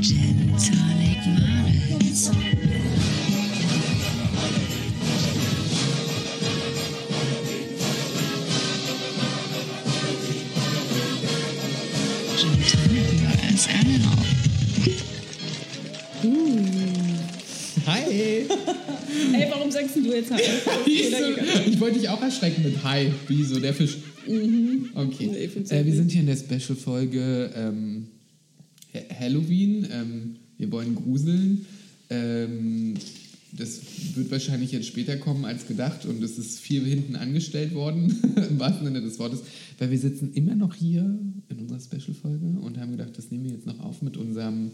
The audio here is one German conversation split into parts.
Gin Tonic Models. Gin Tonic. Hi! Ey, warum sagst du jetzt ich wollte dich auch erschrecken mit Hi. Wie so, der Fisch. Nee, Okay. find's äh, wir sind hier in der Special-Folge ähm, Halloween. Ähm, wir wollen gruseln. Ähm, das wird wahrscheinlich jetzt später kommen als gedacht und es ist viel hinten angestellt worden, im wahrsten Sinne des Wortes, weil wir sitzen immer noch hier in unserer Special-Folge und haben gedacht, das nehmen wir jetzt noch auf mit unserem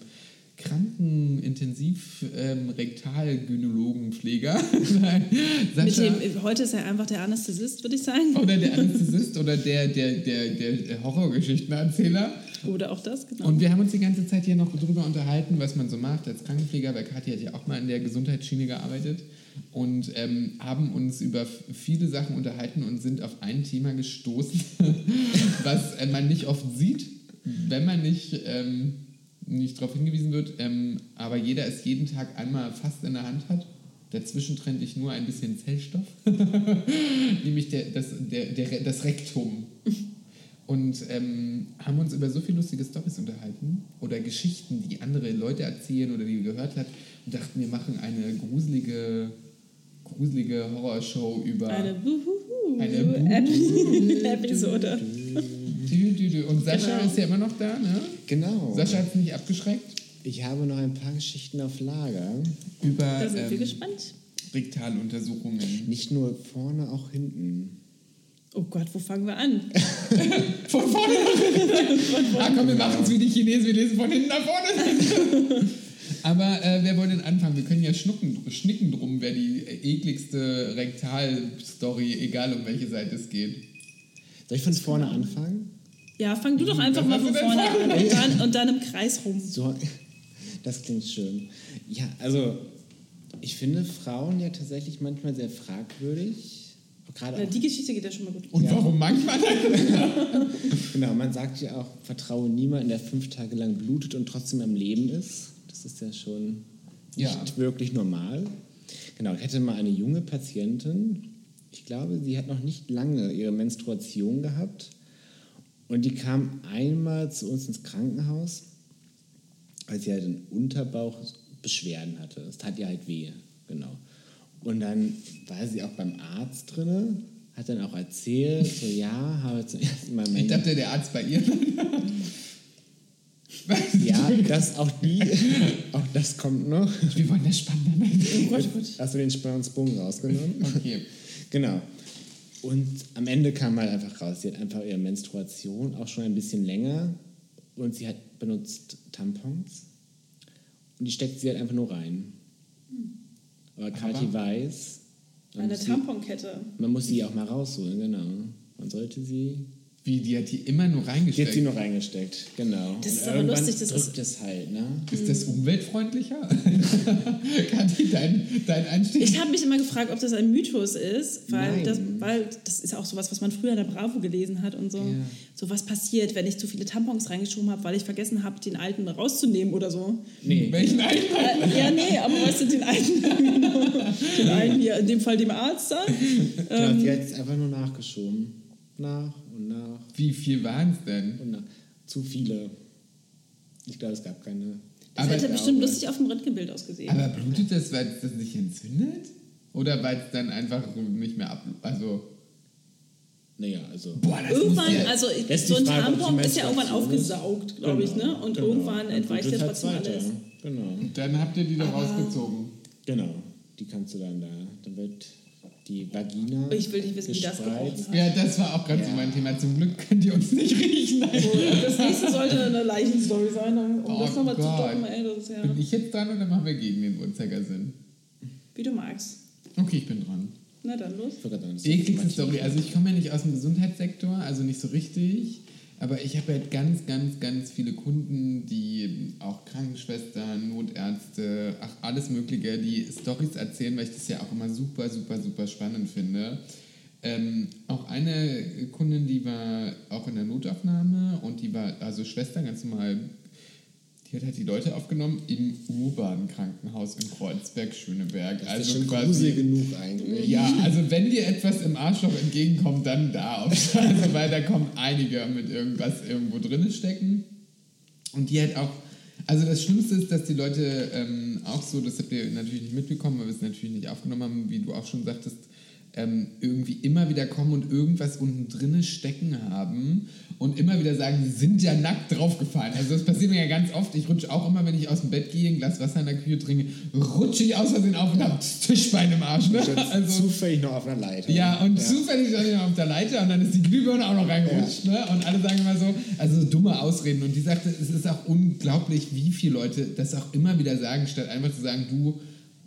kranken intensiv ähm, rektalgynäologen Pfleger Mit dem, heute ist er einfach der Anästhesist, würde ich sagen. oder der Anästhesist oder der, der, der, der Horrorgeschichtenerzähler. Oder auch das, genau. Und wir haben uns die ganze Zeit hier noch drüber unterhalten, was man so macht als Krankenpfleger, weil Kathi hat ja auch mal in der Gesundheitsschiene gearbeitet und ähm, haben uns über viele Sachen unterhalten und sind auf ein Thema gestoßen, was äh, man nicht oft sieht, wenn man nicht, ähm, nicht darauf hingewiesen wird, ähm, aber jeder es jeden Tag einmal fast in der Hand hat. Dazwischen trenne ich nur ein bisschen Zellstoff, nämlich der, das, der, der, das Rektum und ähm, haben uns über so viele lustige Storys unterhalten oder Geschichten, die andere Leute erzählen oder die wir gehört hat und dachten, wir machen eine gruselige, gruselige Horrorshow über eine Buhuhu Eine Ep- Episode. Und Sascha Genau. ist ja immer noch da, ne? Genau. Sascha hat es nicht abgeschreckt Ich habe noch ein paar Geschichten auf Lager. über Da sind wir ähm, gespannt. Rektaluntersuchungen. Nicht nur vorne, auch hinten. Oh Gott, wo fangen wir an? Von vorne nach Ah, komm, wir machen es wie die Chinesen, wir lesen von hinten nach vorne. Aber äh, wer wollte denn anfangen? Wir können ja schnucken, schnicken drum, wer die ekligste Rektal-Story, egal um welche Seite es geht. Soll ich von vorne anfangen? Ja, fang du doch einfach mal von vorne vor? an und dann, und dann im Kreis rum. So, das klingt schön. Ja, also ich finde Frauen ja tatsächlich manchmal sehr fragwürdig. Gerade Na, Die Geschichte geht ja schon mal gut. Und Ja. warum manchmal? genau, man sagt ja auch, vertraue niemanden, der fünf Tage lang blutet und trotzdem am Leben ist. Das ist ja schon Ja. nicht wirklich normal. Genau, ich hatte mal eine junge Patientin. Ich glaube, sie hat noch nicht lange ihre Menstruation gehabt. Und die kam einmal zu uns ins Krankenhaus, weil sie halt einen Unterbauchbeschwerden hatte. Es tat ihr halt weh, genau. Und dann war sie auch beim Arzt drinne, hat dann auch erzählt, so ja, habe zum ersten Mal Ich dachte, der Arzt bei ihr. Ja, das auch die, auch das kommt noch. Wir wollen das spannender machen. Oh. Hast du den Spannungsbogen rausgenommen? Okay. Genau. Und am Ende kam halt einfach raus, sie hat einfach ihre Menstruation auch schon ein bisschen länger und sie hat benutzt Tampons und die steckt sie halt einfach nur rein. Aber Kathi Aber- weiß, man Eine Tamponkette. man muss sie auch mal rausholen, genau. Man sollte sie. Wie, die hat die immer nur Die hat reingesteckt. sie nur reingesteckt, genau. Das Und ist aber lustig, das drückt es halt, ne? ist das umweltfreundlicher? Kathi, dein, dein Einstieg? Ich habe mich immer gefragt, ob das ein Mythos ist, weil Nein. das, weil das ist auch sowas, was man früher in der Bravo gelesen hat und so. Ja. So was passiert, wenn ich zu viele Tampons reingeschoben habe, weil ich vergessen habe, den alten rauszunehmen oder so. Nee. Welchen Eintrag? Äh, ja, nee, aber weißt du, den alten, den einen hier, in dem Fall dem Arzt da. Genau, sie hat es einfach nur nachgeschoben. Nach und nach Wie viel waren es denn? und nach. Zu viele. Ich glaube, es gab keine. Das Aber- hätte bestimmt lustig auf dem Röntgenbild ausgesehen. Aber blutet das, weil es das nicht entzündet? Oder weil es dann einfach nicht mehr ab... Also... Naja, also. Boah, das irgendwann, ja, also so ein Tampon ist ja irgendwann aufgesaugt, glaube ich, ne? Und genau. irgendwann entweicht ja blutet trotzdem weiter. alles. Genau. Dann habt ihr die da rausgezogen. Genau. Die kannst du dann da. Dann wird die Vagina. Ich will nicht wissen, wie das gerochen hat. Ja, das war auch gerade so Ja. mein Thema. Zum Glück könnt ihr uns nicht riechen. Das nächste sollte eine Leichenstory sein, um Oh das nochmal zu Gott. stoppen. Ey, das ist ja, Bin ich jetzt dran oder machen wir gegen den Uhrzeigersinn? wie du magst. Okay, ich bin dran. Na dann los. Ekligste Story. Also ich komme ja nicht aus dem Gesundheitssektor, also nicht so richtig. Aber ich habe halt ganz, ganz, ganz viele Kunden, die auch Krankenschwestern, Notärzte, ach alles Mögliche, die Stories erzählen, weil ich das ja auch immer super, super, super spannend finde. Ähm, auch eine Kundin, die war auch in der Notaufnahme und die war also Schwester, ganz normal Die hat halt die Leute aufgenommen im urbanen Krankenhaus in Kreuzberg-Schöneberg. Das Also ist schon quasi- genug eigentlich. Ja, also wenn dir etwas im Arschloch entgegenkommt, dann da. auf- Also, weil da kommen einige mit irgendwas irgendwo drin stecken. Und die halt auch, also das Schlimmste ist, dass die Leute ähm, auch so, das habt ihr natürlich nicht mitbekommen, weil wir es natürlich nicht aufgenommen haben, wie du auch schon sagtest, ähm, irgendwie immer wieder kommen und irgendwas unten drinne stecken haben und immer wieder sagen, sie sind ja nackt draufgefallen. Also das passiert mir ja ganz oft. Ich rutsche auch immer, wenn ich aus dem Bett gehe, ein Glas Wasser in der Küche trinke, rutsche ich aus Versehen auf und habe Tischbein im Arsch. Ne? Also, zufällig noch auf einer Leiter. ja, und zufällig stand ich noch auf der Leiter und dann ist die Glühbirne auch noch reingerutscht. Ne? Und alle sagen immer so, also dumme Ausreden. Und die sagte, es ist auch unglaublich, wie viele Leute das auch immer wieder sagen, statt einfach zu sagen, du,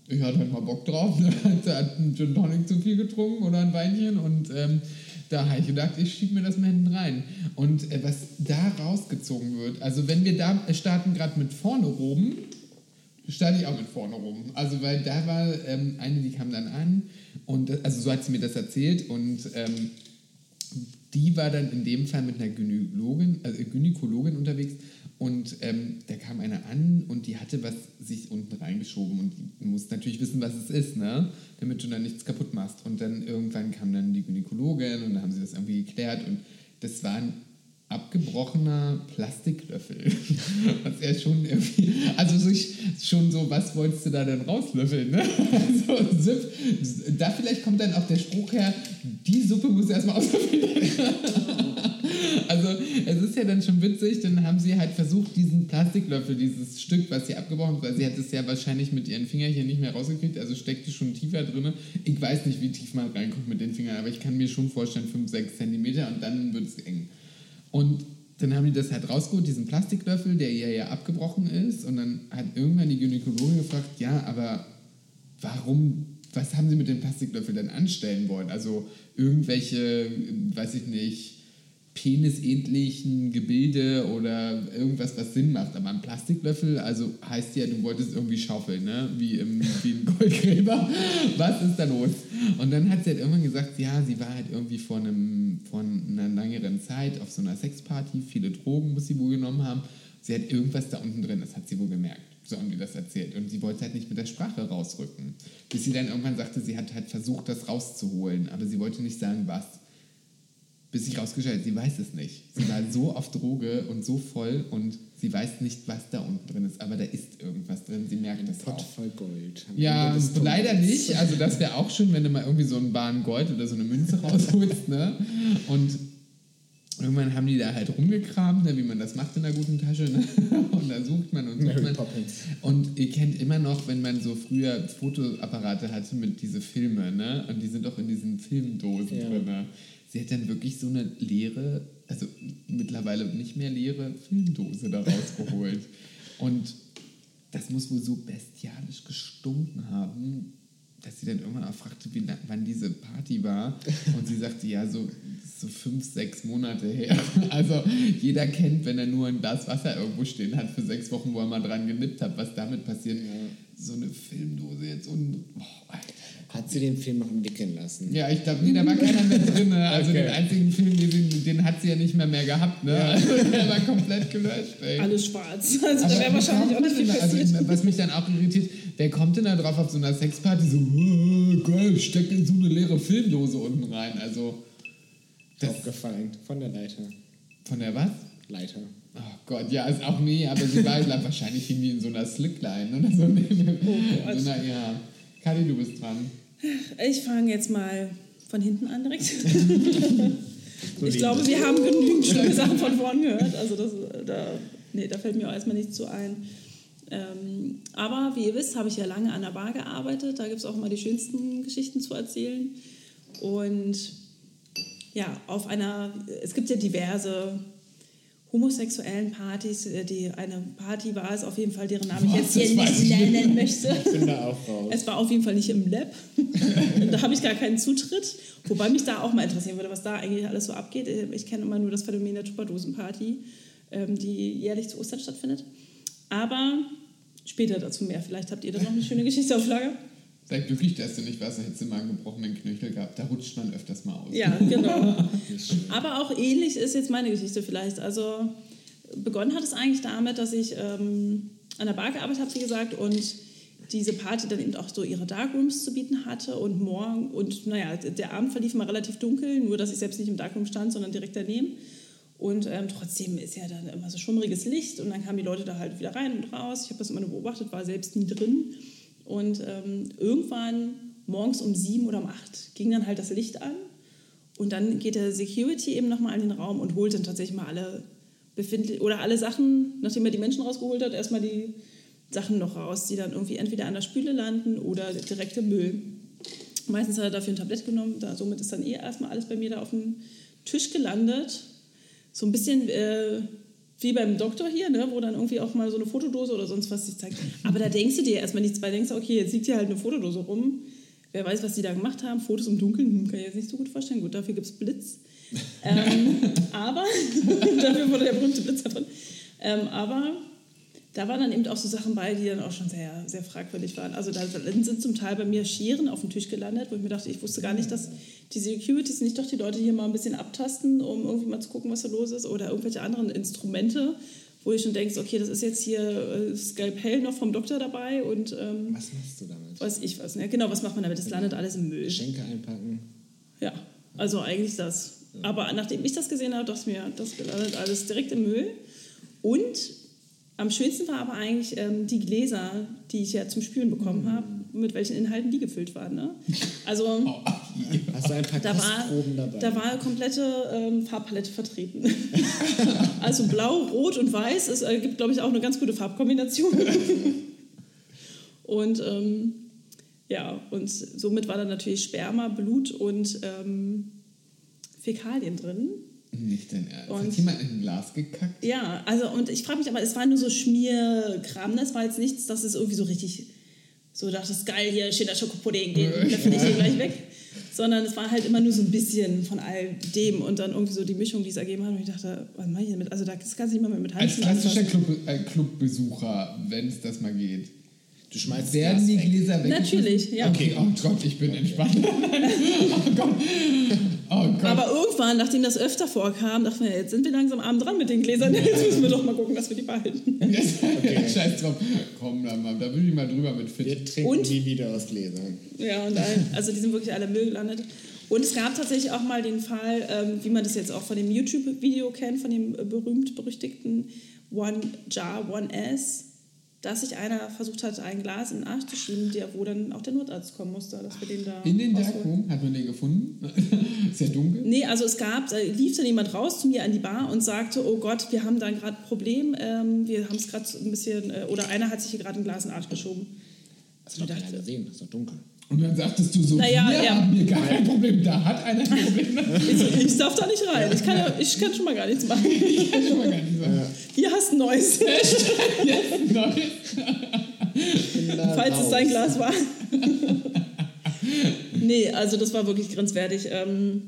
ich hatte halt mal Bock drauf, ne? der hat einen Gin Tonic zu viel getrunken oder ein Weinchen und ähm, da habe ich gedacht, ich schiebe mir das mal hinten rein. Und äh, was da rausgezogen wird, also wenn wir da starten gerade mit vorne oben, starte ich auch mit vorne rum. Also, weil da war ähm, eine, die kam dann an und das, also so hat sie mir das erzählt und ähm, die war dann in dem Fall mit einer Gynäkologin, also Gynäkologin unterwegs und ähm, da kam eine an und die hatte was sich unten reingeschoben und du musst natürlich wissen, was es ist, ne? damit du dann nichts kaputt machst. Und dann irgendwann kam dann die Gynäkologin und dann haben sie das irgendwie geklärt und das war ein abgebrochener Plastiklöffel. Was er schon irgendwie, also sich schon so, was wolltest du da denn rauslöffeln? Ne? Also, Zip, da vielleicht kommt dann auch der Spruch her, die Suppe muss erstmal auslöffeln. Also es ist ja dann schon witzig, dann haben sie halt versucht, diesen Plastiklöffel, dieses Stück, was sie abgebrochen hat, weil sie hat es ja wahrscheinlich mit ihren Fingerchen nicht mehr rausgekriegt, also steckte schon tiefer drin. Ich weiß nicht, wie tief man reinkommt mit den Fingern, aber ich kann mir schon vorstellen, 5, 6 Zentimeter und dann wird es eng. Und dann haben die das halt rausgeholt, diesen Plastiklöffel, der ihr ja abgebrochen ist. Und dann hat irgendwann die Gynäkologin gefragt, ja, aber warum, was haben sie mit dem Plastiklöffel denn anstellen wollen? Also irgendwelche, weiß ich nicht, penisähnlichen Gebilde oder irgendwas, was Sinn macht. Aber ein Plastiklöffel, also heißt ja, du wolltest irgendwie schaufeln, ne? wie, im, wie ein Goldgräber. Was ist da los? Und dann hat sie halt irgendwann gesagt, ja, sie war halt irgendwie vor, einem, vor einer längeren Zeit auf so einer Sexparty, viele Drogen muss sie wohl genommen haben. Sie hat irgendwas da unten drin, das hat sie wohl gemerkt. So haben die das erzählt. Und sie wollte halt nicht mit der Sprache rausrücken. Bis sie dann irgendwann sagte, sie hat halt versucht, das rauszuholen, aber sie wollte nicht sagen, was bis sich rausgestellt, sie weiß es nicht. Sie war so auf Droge und so voll und sie weiß nicht, was da unten drin ist, aber da ist irgendwas drin, sie merkt das Pott auch. voll Gold. Ja, leider nicht. Also das wäre auch schön, wenn du mal irgendwie so einen Bahn Gold oder so eine Münze rausholst, ne? Und irgendwann haben die da halt rumgekramt, ne, wie man das macht in einer guten Tasche, ne? Und da sucht man und sucht Mary man. Poppins. Und ihr kennt immer noch, wenn man so früher Fotoapparate hatte mit diese Filme, ne? Und die sind auch in diesen Filmdosen Ja. drin. Ne? Sie hat dann wirklich so eine leere, also mittlerweile nicht mehr leere Filmdose da rausgeholt. Und das muss wohl so bestialisch gestunken haben, dass sie dann irgendwann auch fragte, wie wann diese Party war. Und sie sagte, ja, so, so fünf, sechs Monate her. Also jeder kennt, wenn er nur ein Glas Wasser irgendwo stehen hat für sechs Wochen, wo er mal dran genippt hat, was damit passiert. So eine Filmdose jetzt und... Oh, Alter. Hat sie den Film noch entwickeln lassen? Ja, ich glaube, nee, da war keiner mehr drin. Ne? Also Okay. den einzigen Film, den, den hat sie ja nicht mehr mehr gehabt. Ne? Also der war komplett gelöscht. Ey. Alles schwarz. Also Aber da wäre wahrscheinlich auch nicht viel passiert. Also, was mich dann auch irritiert, wer kommt denn da drauf auf so einer Sexparty so, "Oh, geil, ich steck in so eine leere Filmdose unten rein. Also, das, Aufgefallen. Von der Leiter. von der was? Leiter. Oh Gott, ja, ist auch nee, aber sie war glaub, wahrscheinlich irgendwie in so einer Slickline oder so. Oh so einer, ja. Kadi, du bist dran. Ich fange jetzt mal von hinten an direkt. So ich glaube, wir haben genügend schlimme Sachen von vorn gehört. Also das, da, nee, da fällt mir auch erstmal nichts zu ein. Ähm, aber wie ihr wisst, habe ich ja lange an der Bar gearbeitet. Da gibt es auch immer die schönsten Geschichten zu erzählen. Und ja, auf einer, es gibt ja diverse homosexuellen Partys. äh, Die, eine Party war es auf jeden Fall, deren Namen ich jetzt hier nicht ich nicht. nennen möchte. Ich bin da auch raus. Es war auf jeden Fall nicht im Lab. da habe ich gar keinen Zutritt. Wobei mich da auch mal interessieren würde, was da eigentlich alles so abgeht. Ich kenne immer nur das Phänomen der Tupperdosenparty, ähm, die jährlich zu Ostern stattfindet. Aber später dazu mehr. Vielleicht habt ihr da noch eine schöne Geschichte auf Lager. Sei glücklich, dass du nicht warst, dann hättest du mal einen gebrochenen Knöchel gehabt. Da rutscht man öfters mal aus. Ja, genau. Aber auch ähnlich ist jetzt meine Geschichte vielleicht. Also begonnen hat es eigentlich damit, dass ich ähm, an der Bar gearbeitet habe, wie gesagt, und diese Party dann eben auch so ihre Darkrooms zu bieten hatte und morgen und naja, der Abend verlief mal relativ dunkel, nur dass ich selbst nicht im Darkroom stand, sondern direkt daneben. Und ähm, trotzdem ist ja dann immer so schummriges Licht und dann kamen die Leute da halt wieder rein und raus. Ich habe das immer nur beobachtet, war selbst nie drin. Und ähm, irgendwann morgens um sieben oder um acht ging dann halt das Licht an und dann geht der Security eben nochmal in den Raum und holt dann tatsächlich mal alle befindlich oder alle Sachen, nachdem er die Menschen rausgeholt hat, erstmal die Sachen noch raus, die dann irgendwie entweder an der Spüle landen oder direkt im Müll. Meistens hat er dafür ein Tablett genommen, da, somit ist dann eh erstmal alles bei mir da auf dem Tisch gelandet. So ein bisschen äh, wie beim Doktor hier, ne, wo dann irgendwie auch mal so eine Fotodose oder sonst was sich zeigt. Aber da denkst du dir erstmal nichts bei, denkst du, okay, jetzt liegt hier halt eine Fotodose rum. Wer weiß, was die da gemacht haben. Fotos im Dunkeln, hm, kann ich jetzt nicht so gut vorstellen. Gut, dafür gibt es Blitz. ähm, aber, dafür wurde der berühmte Blitz davon. Ähm, aber da waren dann eben auch so Sachen bei, die dann auch schon sehr, sehr fragwürdig waren. Also da sind zum Teil bei mir Scheren auf dem Tisch gelandet, wo ich mir dachte, ich wusste gar nicht, dass die Securities nicht doch die Leute hier mal ein bisschen abtasten, um irgendwie mal zu gucken, was da los ist. Oder irgendwelche anderen Instrumente, wo ich schon denke, okay, das ist jetzt hier äh, Skalpell noch vom Doktor dabei und ähm, Was machst du damit? weiß ich was. Ne? Genau, was macht man damit? Das landet alles im Müll. Geschenke einpacken. Ja, also eigentlich das. Aber nachdem ich das gesehen habe, dachte ich mir, das landet alles direkt im Müll. Und am schönsten war aber eigentlich ähm, die Gläser, die ich ja zum Spülen bekommen habe, mit welchen Inhalten die gefüllt waren. Ne? Also Hast du ein paar da war, dabei? da war eine komplette ähm, Farbpalette vertreten. also blau, rot und weiß. Es äh, gibt, glaube ich, auch eine ganz gute Farbkombination. und ähm, ja, und somit war da natürlich Sperma, Blut und ähm, Fäkalien drin. Nicht dein Ernst. Und- Hat jemand in ein Glas gekackt? Ja, also und ich frage mich aber, es war nur so Schmierkram, ne? es war jetzt nichts, dass es irgendwie so richtig so dachtest, geil, hier steht der Schokopudding, den löffel ich hier gleich weg. Sondern es war halt immer nur so ein bisschen von all dem und dann irgendwie so die Mischung, die es ergeben hat. Und ich dachte, was mache ich damit? Also da das kannst du nicht mal mit Als Handschuhen klassischer anfassen. Club, äh, Clubbesucher, wenn es das mal geht. Du schmeißt Werden Glas die. Gläser weg? Natürlich, ja. Okay, oh Gott, ich bin entspannt. oh Gott. Oh Gott. Aber irgendwann, nachdem das öfter vorkam, dachte ich mir, jetzt sind wir langsam abend dran mit den Gläsern. Jetzt müssen wir doch mal gucken, dass wir die behalten. Yes. Scheiß drauf. Komm, da, mal, da will ich mal drüber mit fit. Wir trinken Und? die wieder aus Gläsern. Ja, und ein, also die sind wirklich alle im Müll gelandet. Und es gab tatsächlich auch mal den Fall, ähm, wie man das jetzt auch von dem YouTube-Video kennt, von dem berühmt-berüchtigten One Jar, One S, dass sich einer versucht hat, ein Glas in den Arsch zu schieben, der, wo dann auch der Notarzt kommen musste, dass wir den da In den. Darkroom hat man den gefunden. Ist ja dunkel. Nee, also es gab, da lief dann jemand raus zu mir an die Bar und sagte, oh Gott, wir haben da gerade ein Problem, ähm, wir haben es gerade so ein bisschen, äh, oder einer hat sich hier gerade ein Glas in den Arsch geschoben. Hast du doch keiner gesehen, ist doch dunkel. Und dann sagtest du so, Naja, wir ja. haben hier gar kein Problem, da hat einer ein Problem. Ich, ich darf da nicht rein, ich kann, ja- ich kann schon mal gar nichts machen. Ich kann schon mal gar nicht sagen. Hier hast du ein neues. Jetzt neu. falls es dein Glas war. nee, also das war wirklich grenzwertig. Ähm,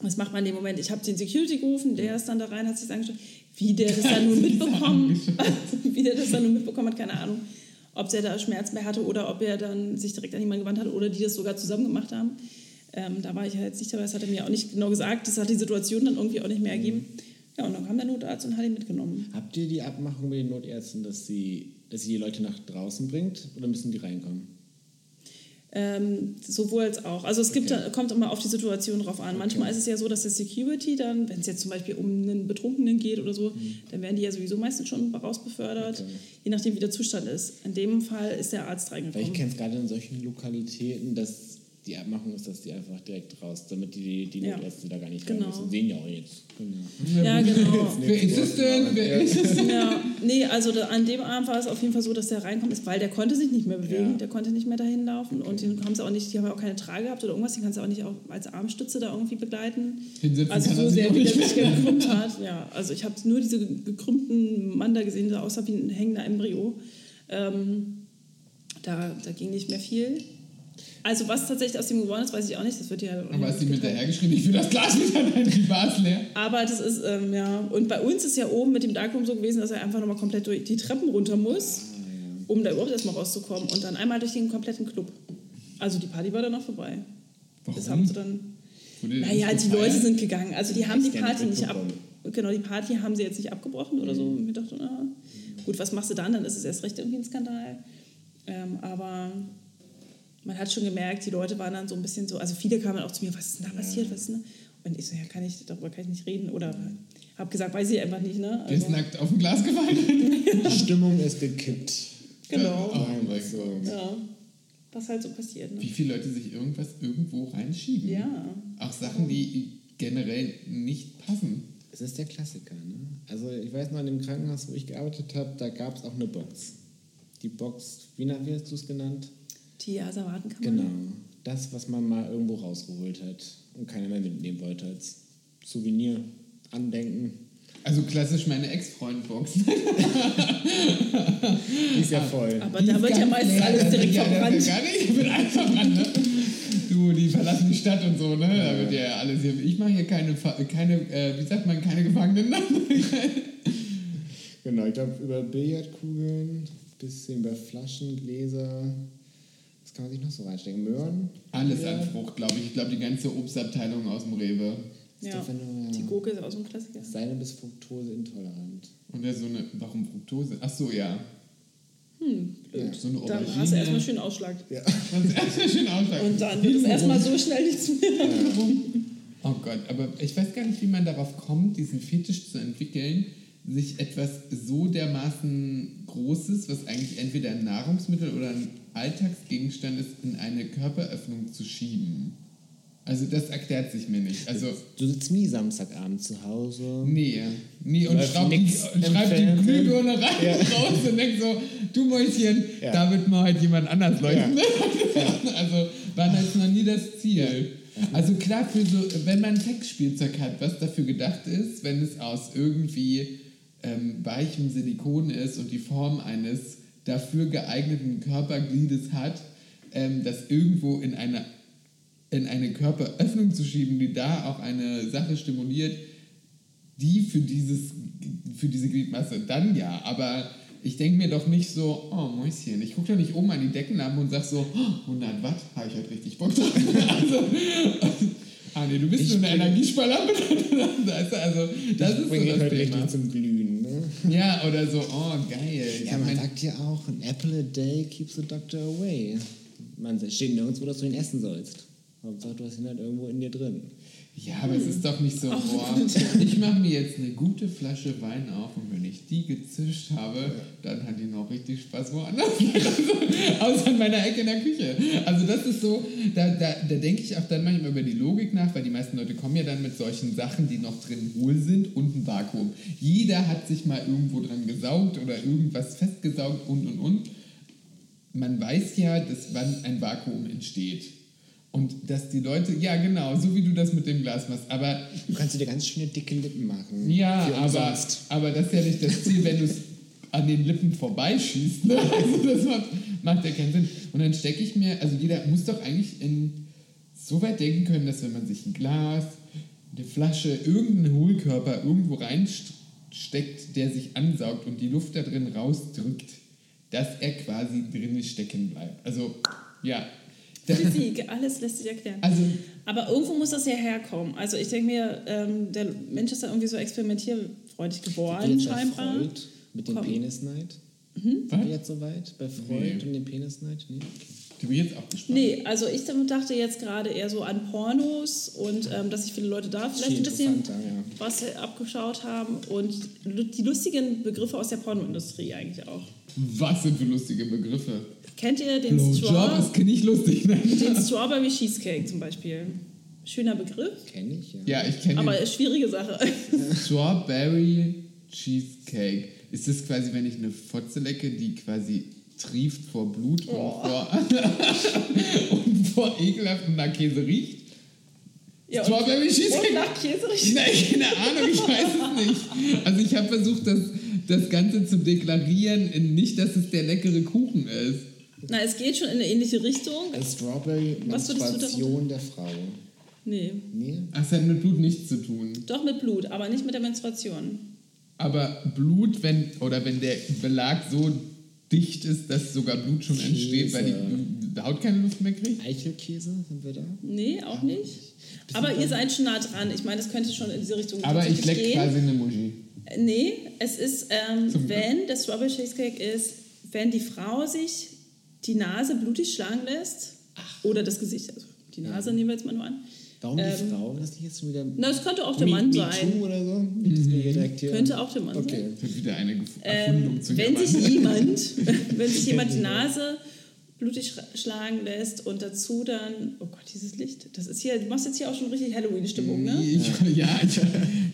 was macht man in dem Moment? Ich habe den Security gerufen, der ist dann da rein, hat sich angeschaut. Wie der das dann nun mitbekommen, wie der das dann nun mitbekommen hat, keine Ahnung. Ob der da Schmerzen mehr hatte oder ob er dann sich direkt an jemanden gewandt hat oder die das sogar zusammen gemacht haben. Ähm, da war ich ja jetzt nicht dabei, das hat er mir auch nicht genau gesagt. Das hat die Situation dann irgendwie auch nicht mehr ergeben. Ja, und dann kam der Notarzt und hat ihn mitgenommen. Habt ihr die Abmachung mit den Notärzten, dass sie, dass sie die Leute nach draußen bringt oder müssen die reinkommen? Ähm, sowohl als auch. Also es gibt, da, kommt immer auf die Situation drauf an. Manchmal ist es ja so, dass der Security dann, wenn es jetzt zum Beispiel um einen Betrunkenen geht oder so, dann werden die ja sowieso meistens schon rausbefördert, Mhm. Okay. je nachdem wie der Zustand ist. In dem Fall ist der Arzt Weil ich reingekommen. kenne es gerade in solchen Lokalitäten, dass die Abmachung ist, dass die einfach direkt raus, damit die, die Ja. Notärzte da gar nicht Genau. rein müssen. Sehen ja auch jetzt. Genau. Ja, genau. Wer ist es denn? Wer ist es denn? Ja, nee, also da, an dem Abend war es auf jeden Fall so, dass der reinkommt ist, weil der konnte sich nicht mehr bewegen, Ja. der konnte nicht mehr dahin laufen und den haben sie auch nicht, die haben ja auch keine Trage gehabt oder irgendwas, den kannst du auch nicht auch als Armstütze da irgendwie begleiten. Hinsetzen Also so sehr, wie der sich gekrümmt hat. Ja, also ich habe nur diese gekrümmten Mann da gesehen, der aussah wie ein hängender Embryo. Ähm, da, da ging nicht mehr viel. Also was tatsächlich aus dem geworden ist, weiß ich auch nicht. Das wird ja Aber hast du ihm hinterhergeschrieben, ich will das Glas wieder rein, die Bar ist leer. aber das ist, ähm, ja, und bei uns ist ja oben mit dem Darkroom so gewesen, dass er einfach nochmal komplett durch die Treppen runter muss, um da überhaupt erstmal rauszukommen. Und dann einmal durch den kompletten Club. Also die Party war dann noch vorbei. Das Warum? haben sie dann. Wurde Naja, die gefeiert? Leute sind gegangen. Also die haben die Party nicht ab. genau, die Party haben sie jetzt nicht abgebrochen oder so. Und wir dachten, ah, gut, was machst du dann? Dann ist es erst recht irgendwie ein Skandal. Ähm, aber man hat schon gemerkt, die Leute waren dann so ein bisschen so, also viele kamen auch zu mir, was ist denn da passiert, was ist denn da? Und ich so, ja, kann ich, darüber kann ich nicht reden. Oder habe gesagt, weiß ich einfach nicht, ne? Der ist Also, nackt auf dem Glas gefallen. Die Stimmung ist gekippt. genau. Oh mein So. Gott. Ja. Was halt so passiert, Wie ne? viele Leute sich irgendwas irgendwo reinschieben. Ja. Auch Sachen, die generell nicht passen. Es ist der Klassiker. Ne? Also ich weiß noch, in dem Krankenhaus, wo ich gearbeitet habe, da gab es auch eine Box. Die Box, wie, wie hast du es genannt? Die Asservatenkammer. Genau. Das, was man mal irgendwo rausgeholt hat und keiner mehr mitnehmen wollte als Souvenir, Andenken. Also klassisch meine Ex-Freund-Box. Die ist ja voll. Aber da wird ja meistens alles direkt ja, verbrannt. Ja gar nicht, wird alles verbrannt, ne? Du, die verlassen die Stadt und so, ne? Da wird ja alles hier. Ich mache hier keine, keine äh, wie sagt man, keine Gefangenen. Genau, ich glaube über Billardkugeln, bisschen über Flaschen, Gläser. Was kann man sich noch so reinstecken? Möhren? alles Ja. an Frucht, glaube ich. Ich glaube, die ganze Obstabteilung aus dem Rewe. Ja. Stefano, ja. Die Gurke ist auch so ein Klassiker. Sei du bist Fructose intolerant. Und ja, so eine, warum Fructose? Ach so, ja. Hm, blöd. So eine Dann Aubergine. hast du erstmal schön Ausschlag. Ja. Das ist erstmal schön Ausschlag. Und dann wird es erstmal so schnell nichts mehr. Oh Gott, aber ich weiß gar nicht, wie man darauf kommt, diesen Fetisch zu entwickeln, sich etwas so dermaßen Großes, was eigentlich entweder ein Nahrungsmittel oder ein Alltagsgegenstand ist, in eine Körperöffnung zu schieben. Also das erklärt sich mir nicht. Also Du sitzt nie Samstagabend zu Hause. nee, nee und die, schreib die. Glühbirne rein raus und denk so, du Mäuschen, Ja. da wird mal halt jemand anders leuchten. Ja. Also war das noch nie das Ziel. Also klar, für so, wenn man Sexspielzeug hat, was dafür gedacht ist, wenn es aus irgendwie ähm, weichem Silikon ist und die Form eines dafür geeigneten Körpergliedes hat, ähm, das irgendwo in eine, in eine Körperöffnung zu schieben, die da auch eine Sache stimuliert, die für, dieses, für diese Gliedmasse, dann ja. Aber ich denke mir doch nicht so, oh Mäuschen, ich gucke doch nicht oben an die Deckenlampe und sag so, oh, 100 Watt, habe ich heute richtig Bock drauf. also, ah nee, du bist Ich so eine Energiesparlampe. Also, das ist Bringe so ich das Thema. richtig zum Glühen. Ne? Ja, oder so, oh geil. Ja, man sagt ja auch, an apple a day keeps the doctor away. Man steht nirgendwo, dass du ihn essen sollst. Hauptsache, du hast ihn halt irgendwo in dir drin. Ja, aber es ist doch nicht so, boah, ich mache mir jetzt eine gute Flasche Wein auf und wenn ich die gezischt habe, dann hat die noch richtig Spaß woanders. außer in meiner Ecke in der Küche. Also das ist so, da, da, da denke ich auch dann manchmal über die Logik nach, weil die meisten Leute kommen ja dann mit solchen Sachen, die noch drin hohl sind und ein Vakuum. Jeder hat sich mal irgendwo dran gesaugt oder irgendwas festgesaugt und und und. Man weiß ja, dass wann ein Vakuum entsteht. Und dass die Leute, ja genau, so wie du das mit dem Glas machst, aber Du kannst dir ganz schöne dicke Lippen machen. ja, aber, aber das ist ja nicht das Ziel, wenn du es an den Lippen vorbeischießt. Ne? Also das macht, macht ja keinen Sinn. Und dann stecke ich mir, also jeder muss doch eigentlich in, so weit denken können, dass wenn man sich ein Glas, eine Flasche, irgendeinen Hohlkörper irgendwo reinsteckt, der sich ansaugt und die Luft da drin rausdrückt, dass er quasi drinnen stecken bleibt. Also, ja. Physik, alles lässt sich erklären. Also, Aber irgendwo muss das ja herkommen. Also ich denke mir, ähm, der Mensch ist dann irgendwie so experimentierfreudig geworden, scheinbar. Freud mit dem Komm. Penisneid. Mhm. Sind wir jetzt soweit? Bei Freud Nee. und dem Penisneid? Nee, okay. Da bin ich jetzt auch gespannt. Nee, also ich dachte jetzt gerade eher so an Pornos und ähm, dass sich viele Leute da vielleicht Viel ein bisschen ja. was abgeschaut haben und die lustigen Begriffe aus der Pornoindustrie eigentlich auch. Was sind für lustige Begriffe? Kennt ihr den, Blowjob Straw ist nicht lustig, ne? den Strawberry Cheesecake zum Beispiel? Schöner Begriff, Kenn ich, ja. Ja, ich kenne aber den schwierige Sache. Strawberry Cheesecake. Ist das quasi, wenn ich eine Fotze lecke, die quasi trieft vor Blut und, Oh. vor, und vor ekelhaftem nach Käse riecht? Ja, Strawberry und Cheesecake? nach Käse richtig. Nein, keine Ahnung, ich weiß es nicht. Also ich habe versucht, das, das Ganze zu deklarieren, in nicht, dass es der leckere Kuchen ist. Na, es geht schon in eine ähnliche Richtung. Eine Strawberry Was würdest du Menstruation der Frau. Nee, Nee? Ach, es hat mit Blut nichts zu tun. doch mit Blut, aber nicht mit der Menstruation. Aber Blut, wenn, oder wenn der Belag so dicht ist, dass sogar Blut schon entsteht, weil die Haut keine Luft mehr kriegt? Eichelkäse sind wir da? Nee, auch nicht. Aber ihr seid schon nah dran. Ich meine, das könnte schon in diese Richtung Aber ich leck gehen. quasi eine Muschi. Nee, es ist, ähm, wenn der Strawberry Cheesecake ist, wenn die Frau sich die Nase blutig schlagen lässt oder das Gesicht, also die Nase nehmen wir jetzt mal nur an. Warum die Ähm, Frau? Das nicht jetzt schon wieder. Na, es könnte auch der Mann Me sein. Oder so? Hier Könnte auch der Mann Okay. sein. Das wird wieder eine Ähm, Erfundung zu wenn sich jemand, wenn sich jemand die Nase blutig schlagen lässt und dazu dann, oh Gott, dieses Licht, das ist hier, du machst jetzt hier auch schon richtig Halloween-Stimmung, ne? Ich, ja, ich,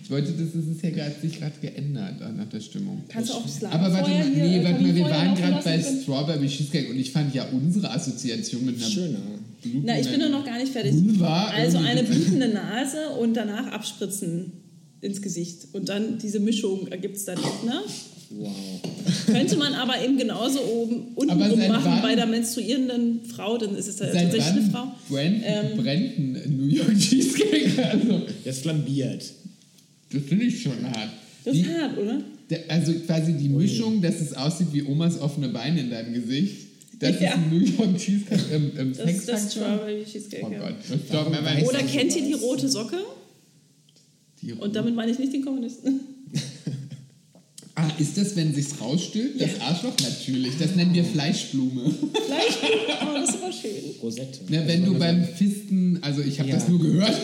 ich wollte, das ist es ja gerade sich gerade geändert äh, nach der Stimmung. Kannst du auch das Aber warte mal, nee, äh, warte mal, wir waren gerade bei? Strawberry Cheesecake und ich fand ja unsere Assoziation mit einer Schöner. Na, ich bin doch noch gar nicht fertig. Vulva Also eine blutende Nase und danach abspritzen ins Gesicht. Und dann diese Mischung ergibt es dann, ne? Wow. Könnte man aber eben genauso oben unten rum machen wann- bei der menstruierenden Frau, dann ist es da tatsächlich eine Frau. brennt, Ähm, brennt ein New York Cheesecake? Also, Der ist flambiert. das finde ich schon hart. Das Die- ist hart, oder? der, also quasi die Mischung, dass es aussieht wie Omas offene Beine in deinem Gesicht. Das Ja. ist ein New York Cheesecake im, im Das ist das. Strawberry Cheesecake. Oh. Gott. Aber Oder kennt ihr die rote Socke? Die- Und damit meine ich nicht den Kommunisten. Ah, ist das, wenn sich's rausstülpt? Das Arschloch natürlich. Das nennen wir Fleischblume. Fleisch, oh, das ist aber schön. Rosette. Na, wenn du beim Fisten, also ich habe Ja. das nur gehört.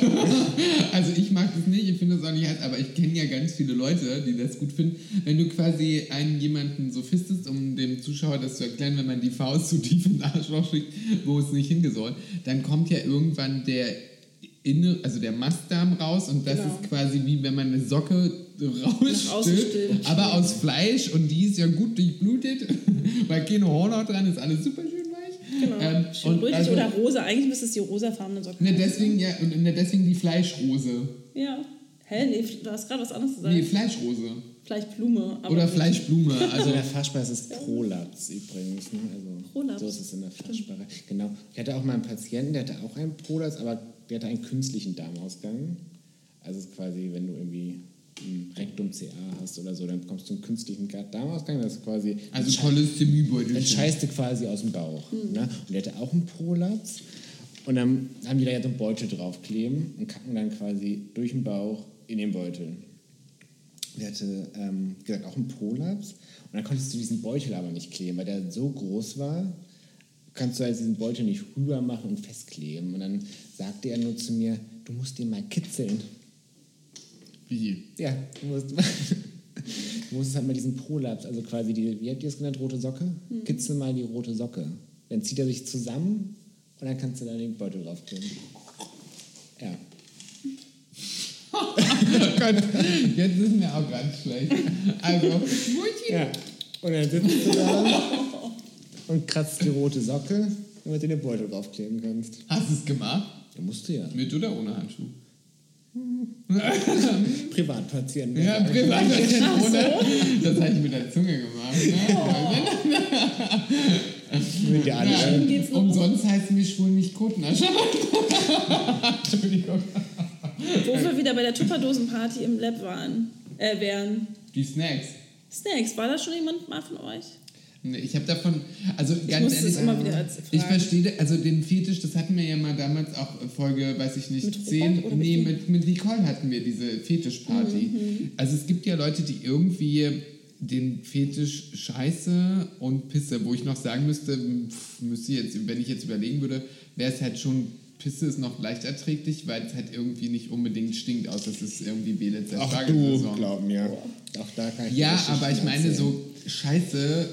also ich mag das nicht, ich finde das auch nicht heiß, aber ich kenne ja ganz viele Leute, die das gut finden. Wenn du quasi einen jemanden so fistest, um dem Zuschauer das zu erklären, wenn man die Faust zu tief ins Arschloch schickt, wo es nicht hingehen soll, dann kommt ja irgendwann der Inne, also der Mastdarm raus und das Genau. ist quasi wie wenn man eine Socke rausstülpt, stülpt. aber aus Fleisch und die ist ja gut durchblutet, weil keine Hornhaut dran ist, alles super schön weich. Genau. Ähm, schön und rötlich also- oder rosa. Eigentlich müsste es die rosafarbene Socke Ne, sein. deswegen ja, und ne, deswegen die Fleischrose. Ja. Hä? Nee, du hast gerade was anderes gesagt. Nee, Fleischrose. Vielleicht Blume. Aber Oder Fleischblume. Also Also in der Fachsprache ist es Prolaps übrigens. Ne? Also Prolaps. So ist es in der Fachsprache. Genau. Ich hatte auch mal einen Patienten, der hatte auch einen Prolaps, aber der hatte einen künstlichen Darmausgang. Also es ist quasi, wenn du irgendwie ein Rektum CA hast oder so, dann bekommst du einen künstlichen Darmausgang. Das ist quasi also das Cholestemibeutel. scheißt du quasi aus dem Bauch. Ne? Und der hatte auch einen Prolaps. Und dann haben die da ja so einen Beutel draufkleben und kacken dann quasi durch den Bauch in den Beutel. Der hatte, ähm, gesagt, auch einen Prolaps. Und dann konntest du diesen Beutel aber nicht kleben, weil der so groß war, kannst du also diesen Beutel nicht rüber machen und festkleben. Und dann sagte er nur zu mir, du musst den mal kitzeln. Wie? Ja, du musst, du musst halt mal diesen Prolaps, also quasi die, wie habt ihr es genannt, rote Socke? Kitzel mal die rote Socke. Dann zieht er sich zusammen und dann kannst du da den Beutel draufkleben. Ja. Oh Gott, jetzt ist mir auch ganz schlecht. Also, ja. Und dann sitzt du da und kratzt die rote Socke, damit du den Beutel draufkleben kannst. Hast du es gemacht? Da musst du ja. Mit oder ohne Handschuh? Privatpatient. Ja, privat ohne. Das habe ich mit der Zunge gemacht. Ne? Mit der Ja, umsonst heißen wir schwul nicht Kotnascher. Entschuldigung. Wo wir wieder bei der Tupperdosenparty im Lab waren, äh, wären. Die Snacks. Snacks, war da schon jemand mal von euch? Nee, Ich habe davon, also ganz muss das ehrlich, immer wieder als ich verstehe, also den Fetisch, das hatten wir ja mal damals auch äh, Folge, weiß ich nicht, Mit Robert 10, oder nee, mit mit, Nicole hatten wir diese Fetischparty. Mhm, Also es gibt ja Leute, die irgendwie den Fetisch Scheiße und Pisse, wo ich noch sagen müsste, pff, müsste ich jetzt, wenn ich jetzt überlegen würde, wäre es halt schon, Pisse ist noch leicht erträglich, weil es halt irgendwie nicht unbedingt stinkt, außer es ist irgendwie der Ach du, Spargelsaison. glaub mir. Auch da kann ich Ja, aber ich meine, erzählen. so Scheiße,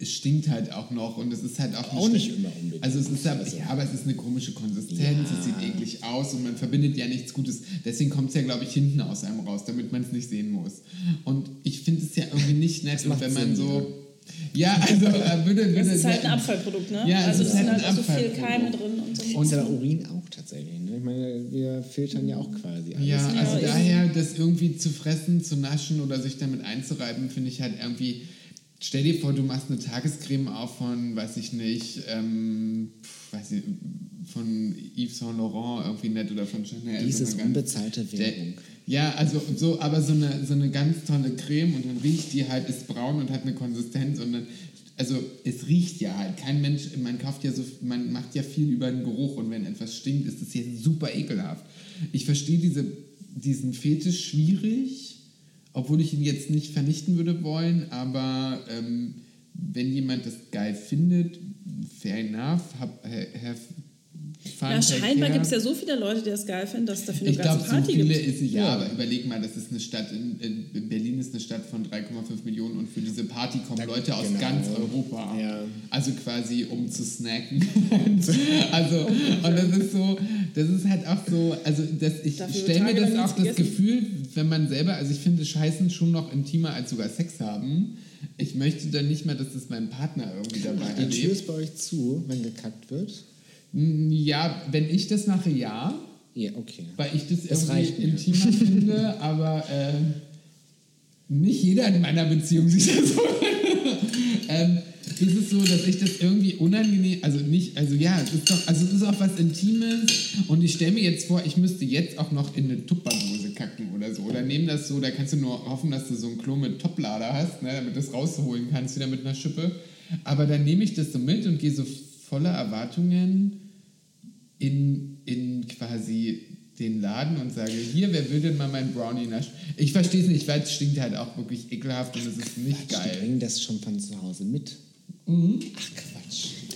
es stinkt halt auch noch und es ist halt auch, Auch nicht immer unbedingt. Also es ist halt, Also- ja, aber es ist eine komische Konsistenz, Ja. es sieht eklig aus und man verbindet ja nichts Gutes. Deswegen kommt es ja, glaube ich, hinten aus einem raus, damit man es nicht sehen muss. Und ich finde es ja irgendwie nicht nett, und wenn man Sinn, so. Ja, also äh, würde, würde Das ist halt ein Abfallprodukt, ne? Ja, es also ist es halt sind ein halt auch so viel. Keime drin und so. Und- Ist aber Urin auch tatsächlich. Ne? Ich meine, wir filtern ja auch quasi alles. Ja, also Ja, daher das irgendwie zu fressen, zu naschen oder sich damit einzureiben, finde ich halt irgendwie. Stell dir vor, du machst eine Tagescreme auf von, weiß ich nicht, ähm, weiß ich, von Yves Saint Laurent irgendwie nett oder von Chanel. Dies so ist unbezahlte Werbung. Ja, also so, aber so eine, so eine ganz tolle Creme und dann riecht die halt, ist braun und hat eine Konsistenz und dann, also es riecht ja halt. Kein Mensch, man kauft ja so, man macht ja viel über den Geruch und wenn etwas stinkt, ist das ja super ekelhaft. Ich verstehe diese, diesen Fetisch schwierig, obwohl ich ihn jetzt nicht vernichten würde wollen, aber ähm, wenn jemand das geil findet, fair enough, hab, have fun, Ja, take scheinbar gibt es ja so viele Leute, die das geil finden, dass es dafür eine Ich ganze so Party viele gibt. ist es ja, aber überleg mal, das ist eine Stadt, in, in Berlin ist eine Stadt von 3,5 Millionen und für diese Party kommen Da- Leute aus genau. ganz Europa. Ja. Also quasi um zu snacken. also, und das ist so, das ist halt auch so, also das, ich stelle mir das auch das. Gefühl, wenn man selber, also ich finde Scheißen schon noch intimer als sogar Sex haben. Ich möchte dann nicht mehr, dass das mein Partner irgendwie dabei Die Tür ist bei euch zu, wenn gekackt wird? Ja, wenn ich das mache, ja. Ja, okay. weil ich das, Das irgendwie intimer finde, aber äh, nicht jeder in meiner Beziehung sieht das so. ähm, ist es so, dass ich das irgendwie unangenehm, also nicht, also ja, es ist doch, also es ist auch was Intimes und ich stelle mir jetzt vor, ich müsste jetzt auch noch in eine Tupperdose kacken oder so oder nehmen das so, da kannst du nur hoffen, dass du so ein Klo mit Toplader hast, ne, damit du das rausholen kannst wieder mit einer Schippe, aber dann nehme ich das so mit und gehe so voller Erwartungen in, in quasi den Laden und sage, hier, wer will denn mal mein Brownie naschen? Ich verstehe es nicht, weil es stinkt halt auch wirklich ekelhaft und es ist nicht Quatsch, Die geil. bringen das schon von zu Hause mit. Mhm. Ach.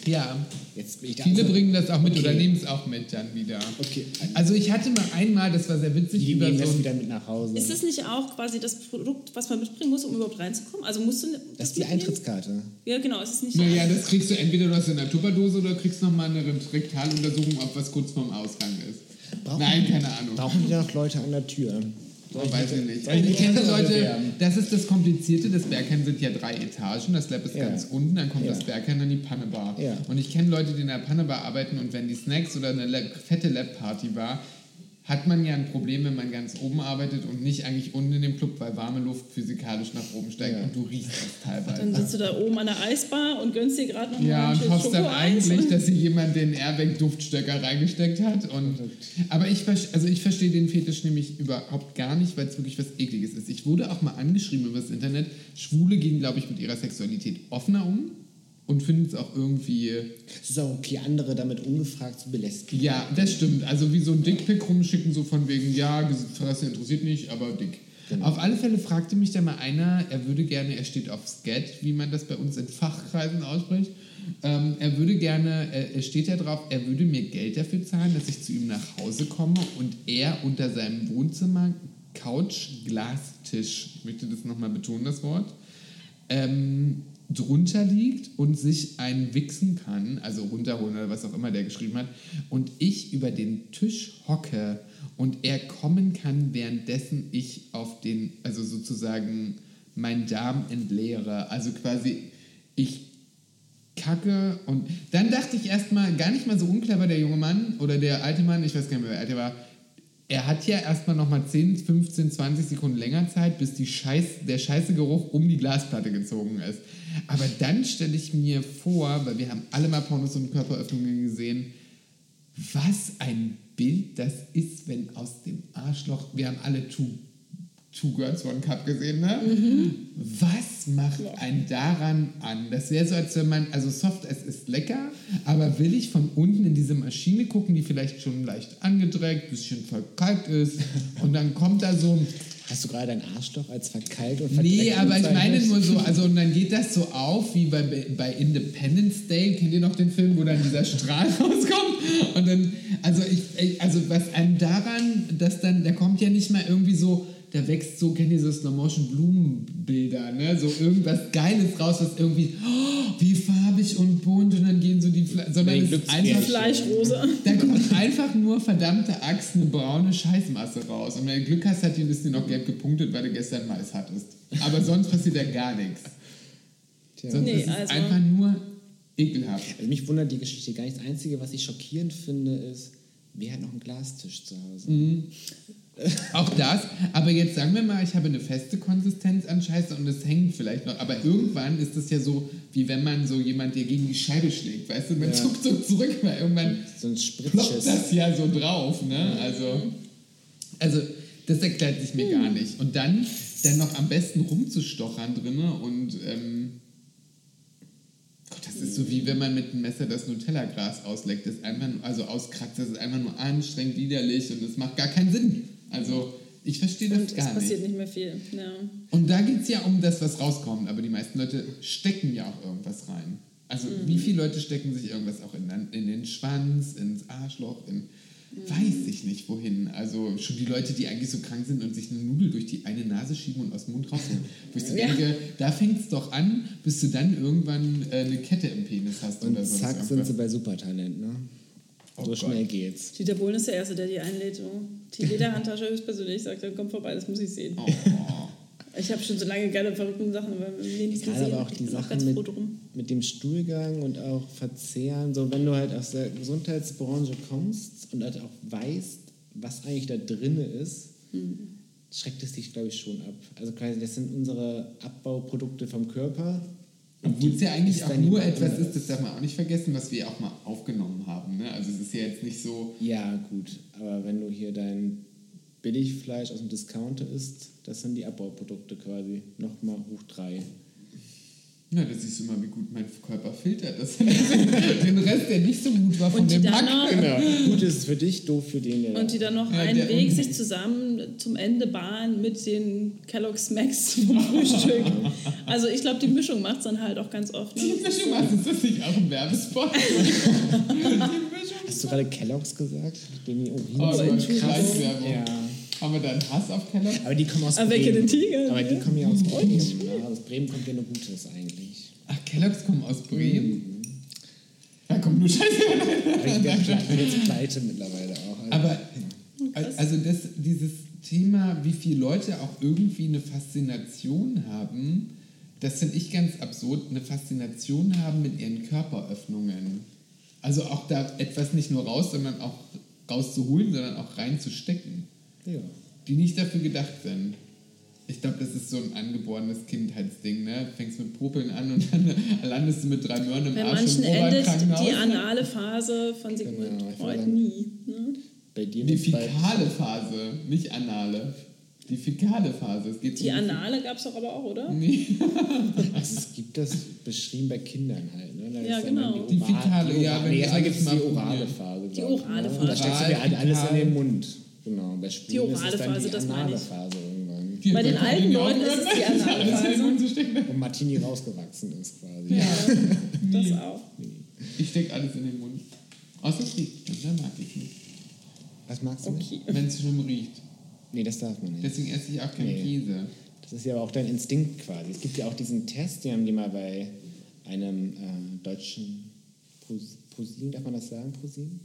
Ja, Jetzt bin ich da viele also- bringen das auch mit Okay. oder nehmen es auch mit dann wieder. Okay. Also ich hatte mal einmal, das war sehr witzig, Die über nehmen so das wieder mit nach Hause. Ist das nicht auch quasi das Produkt, was man mitbringen muss, um überhaupt reinzukommen? Also musst du das, das ist die mitnehmen? Eintrittskarte. Ja, genau. Ist es nicht naja, das kriegst du entweder du hast in einer Tupperdose oder kriegst nochmal eine Rektaluntersuchung, ob was kurz vorm Ausgang ist. Brauchen Nein, keine Ahnung. Brauchen die noch Leute an der Tür? Oh, weiß ich nicht. ich kenne Leute, das ist das Komplizierte. Das Berghain sind ja drei Etagen. Das Lab ist Ja. ganz unten, dann kommt Ja. das Berghain, dann die Pannebar. Ja. Und ich kenne Leute, die in der Pannebar arbeiten und wenn die Snacks oder eine Lab, fette Lab-Party war, hat man ja ein Problem, wenn man ganz oben arbeitet und nicht eigentlich unten in dem Club, weil warme Luft physikalisch nach oben steigt Ja. und du riechst das teilweise. Dann sitzt du da oben an der Eisbar und gönnst dir gerade noch mal Ja, ein und hoffst dann eigentlich, dass sich jemand den Airbag-Duftstöcker reingesteckt hat. Und, aber ich, also ich verstehe den Fetisch nämlich überhaupt gar nicht, weil es wirklich was Ekliges ist. Ich wurde auch mal angeschrieben über das Internet. Schwule gehen, glaube ich, mit ihrer Sexualität offener um und finden es auch irgendwie... Es ist auch okay, andere damit ungefragt zu belästigen. Ja, das stimmt. Also wie so ein Dickpick rumschicken, so von wegen, ja, Fresse interessiert nicht, aber dick. Genau. Auf alle Fälle fragte mich da mal einer, er würde gerne, er steht auf Skat, wie man das bei uns in Fachkreisen ausspricht. Ähm, er würde gerne, er, er steht da drauf, er würde mir Geld dafür zahlen, dass ich zu ihm nach Hause komme und er unter seinem Wohnzimmer Couch, Glastisch, ich möchte das nochmal betonen, das Wort, ähm, drunter liegt und sich einen wichsen kann, also runterholen oder was auch immer der geschrieben hat, und ich über den Tisch hocke und er kommen kann, währenddessen ich auf den, also sozusagen meinen Darm entleere. Also quasi ich kacke und dann dachte ich erstmal, gar nicht mal so unclever der junge Mann oder der alte Mann, ich weiß gar nicht mehr, wer alt er war, er hat ja erstmal nochmal 10, 15, 20 Sekunden länger Zeit, bis die Scheiß, der scheiße Geruch um die Glasplatte gezogen ist. Aber dann stelle ich mir vor, weil wir haben alle mal Pornos und Körperöffnungen gesehen, was ein Bild das ist, wenn aus dem Arschloch, wir haben alle Two, Two Girls One Cup gesehen, ne? Was macht einen daran an? Das wäre so, als wenn man, also Soft, es ist lecker, aber will ich von unten in diese Maschine gucken, die vielleicht schon leicht angedreckt, bisschen verkalkt ist und dann kommt da so ein Hast du gerade dein Arschloch als verkeilt und Nee, aber ich meine nur so, also und dann geht das so auf wie bei, bei Independence Day, kennt ihr noch den Film, wo dann dieser Strahl rauskommt? Und dann, also ich, also was einem daran, dass dann, da kommt ja nicht mal irgendwie so, da wächst so, kennt ihr so Slow-Motion-Blumenbilder, ne? So irgendwas Geiles raus, was irgendwie, oh, wie farbig und bunt und dann gehen so die, Fle sondern Nee, ist einfach Fleischrose. da kommt einfach nur verdammte Axt, eine braune Scheißmasse raus. Und wenn du Glück hast, hat die ist dir noch gelb gepunktet, weil du gestern Mais hattest. Aber sonst passiert ja gar nichts. Tja. Sonst Nee, ist es also- einfach nur ekelhaft. Also mich wundert die Geschichte gar nicht. Das Einzige, was ich schockierend finde, ist, wer hat noch einen Glastisch zu Hause? Mhm. Auch das, aber jetzt sagen wir mal, ich habe eine feste Konsistenz an Scheiße und es hängt vielleicht noch. Aber irgendwann ist es ja so, wie wenn man so jemand dir gegen die Scheibe schlägt, weißt du, man Ja. zuckt so zurück, weil irgendwann So ein ploppt Spritzschiss. das ja so drauf, ne? Also, also das erklärt sich mir gar nicht. Und dann, dann noch am besten rumzustochern drinne und ähm, Gott, das ist so wie wenn man mit einem Messer das Nutella-Gras ausleckt. Das ist einfach, nur- also auskratzt, das ist einfach nur anstrengend, widerlich und es macht gar keinen Sinn. Also ich verstehe das Und es gar passiert nicht. nicht mehr viel. Ja. Und da geht es ja um das, was rauskommt, aber die meisten Leute stecken ja auch irgendwas rein. Also Mhm. wie viele Leute stecken sich irgendwas auch in, in den Schwanz, ins Arschloch, in weiß ich nicht wohin. Also schon die Leute, die eigentlich so krank sind und sich eine Nudel durch die eine Nase schieben und aus dem Mund rausholen. Wo ich so Ja. denke, da fängt es doch an, bis du dann irgendwann äh, eine Kette im Penis hast Und oder so. zack sind sie bei Supertalent, ne? Oh so Gott. schnell geht's. Dieter Bohlen ist der Erste, der die einlädt. Die Lederhandtasche höchstpersönlich sagt, ja, komm vorbei, das muss ich sehen. Oh. Ich habe schon so lange geile, verrückte Sachen, aber wir nicht Gerade gesehen. aber auch ich die Sachen mit, mit dem Stuhlgang und auch Verzehren, so wenn du halt aus der Gesundheitsbranche kommst und halt auch weißt, was eigentlich da drin ist, Hm. schreckt es dich, glaube ich, schon ab. Also quasi, das sind unsere Abbauprodukte vom Körper. Obwohl es ja eigentlich auch nur etwas ist, das darf man auch nicht vergessen, was wir auch mal. Ne? Also es ist ja jetzt nicht so, Ja, gut, aber wenn du hier dein Billigfleisch aus dem Discounter isst, das sind die Abbauprodukte quasi. Nochmal hoch drei. na, da siehst du mal, wie gut mein Körper filtert. Das den Rest, der nicht so gut war von Und die dem noch- Genau. Gut ist es für dich, doof für den, der Und die dann noch Ja, einen Weg sich zusammen zum Ende bahnen mit den Kellogg's Max vom Frühstück. Also ich glaube, die Mischung macht es dann halt auch ganz oft. Die Ne? Mischung, was ist das nicht auch ein Werbespot? du gerade Kellogg's gesagt? Den Urin Oh, so. Ja. Haben wir da einen Hass auf Keller? Aber die kommen aus Erwecke Bremen. den Tiger, Aber die kommen ja aus Bremen. Ne? Aus Bremen kommt ja nur Gutes eigentlich. Ach, Kellogg's kommen aus Bremen? Da kommt nur Scheiße. Aber ich bin ich bin jetzt pleite mittlerweile auch. Also, Aber also das, dieses Thema, wie viele Leute auch irgendwie eine Faszination haben, das finde ich ganz absurd, eine Faszination haben mit ihren Körperöffnungen. Also auch da etwas nicht nur raus, sondern auch rauszuholen, sondern auch reinzustecken, ja. die nicht dafür gedacht sind. Ich glaube, das ist so ein angeborenes Kindheitsding, ne? Fängst mit Popeln an und dann landest du mit drei Möhren im Bei Arsch manchen endet Oberkrankenhaus. die anale Phase von Sigmund Genau, Freud nie. Ne? Bei dir Die fäkale Phase, nicht anale. Die fäkale Phase. Es geht Die um anale gab es doch aber auch, oder? Nee. Also es gibt das beschrieben bei Kindern halt. Ne? Ja, ist dann genau. Die fäkale, ja, wenn nee, das da gibt es die orale. Phase. Die orale ne? Phase. Da steckst du dir halt alles in den Mund. Genau. Bei Schwulen ist orale es dann Phase, die das anale. Phase irgendwann. Die Bei den alten Leuten ist es die anale alles in den Phase. Mund zu stecken. Wo Martini rausgewachsen ist quasi. Ja, das auch. Ich steck alles in den Mund. Außer es riecht. Und dann mag ich nicht. Was magst du nicht? Okay. Wenn es schlimm riecht. Nee, das darf man nicht. Deswegen esse ich auch keinen Nee. Käse. Das ist ja auch dein Instinkt quasi. Es gibt ja auch diesen Test, die haben die mal bei einem äh, deutschen Pros- ProSieben, darf man das sagen, ProSieben?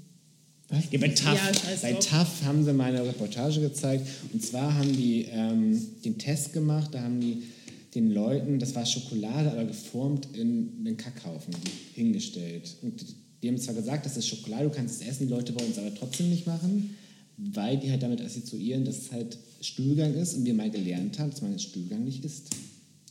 Was? Ja, bei TAF. Ja, bei. TAF haben sie mal eine Reportage gezeigt. Und zwar haben die ähm, den Test gemacht, da haben die den Leuten, das war Schokolade, aber geformt in einen Kackhaufen hingestellt. Und die haben zwar gesagt, das ist Schokolade, du kannst es essen, die Leute wollen es aber trotzdem nicht machen, weil die halt damit assoziieren, dass es halt Stuhlgang ist und wir mal gelernt haben, dass man den Stuhlgang nicht isst.